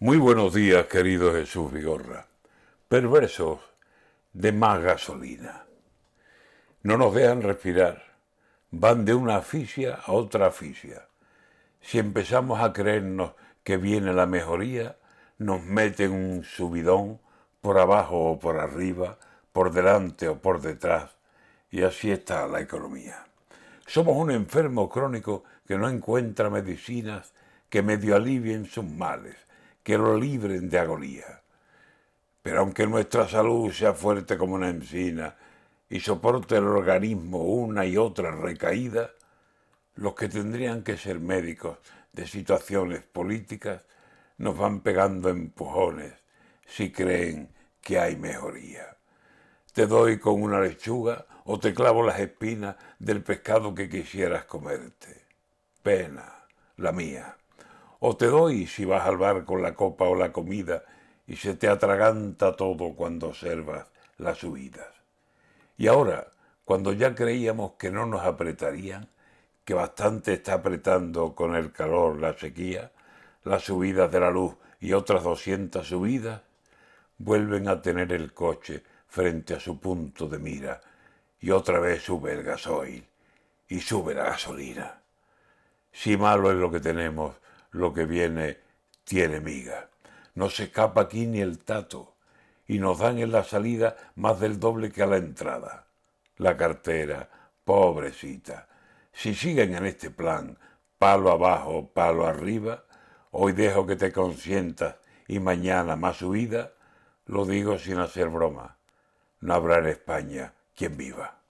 Muy buenos días, querido Jesús Vigorra. Perversos de más gasolina. No nos dejan respirar. Van de una asfixia a otra asfixia. Si empezamos a creernos que viene la mejoría, nos meten un subidón por abajo o por arriba, por delante o por detrás, y así está la economía. Somos un enfermo crónico que no encuentra medicinas que medio alivien sus males que lo libren de agonía. Pero aunque nuestra salud sea fuerte como una encina y soporte el organismo una y otra recaída, los que tendrían que ser médicos de situaciones políticas nos van pegando empujones si creen que hay mejoría. Te doy con una lechuga o te clavo las espinas del pescado que quisieras comerte. Pena, la mía. O te doy si vas al bar con la copa o la comida y se te atraganta todo cuando observas las subidas. Y ahora, cuando ya creíamos que no nos apretarían, que bastante está apretando con el calor la sequía, las subidas de la luz y otras 200 subidas, vuelven a tener el coche frente a su punto de mira y otra vez sube el gasoil y sube la gasolina. Si malo es lo que tenemos, lo que viene tiene miga. No se escapa aquí ni el tato y nos dan en la salida más del doble que a la entrada. La cartera, pobrecita. Si siguen en este plan, palo abajo, palo arriba, hoy dejo que te consientas y mañana más subida, lo digo sin hacer broma. No habrá en España quien viva.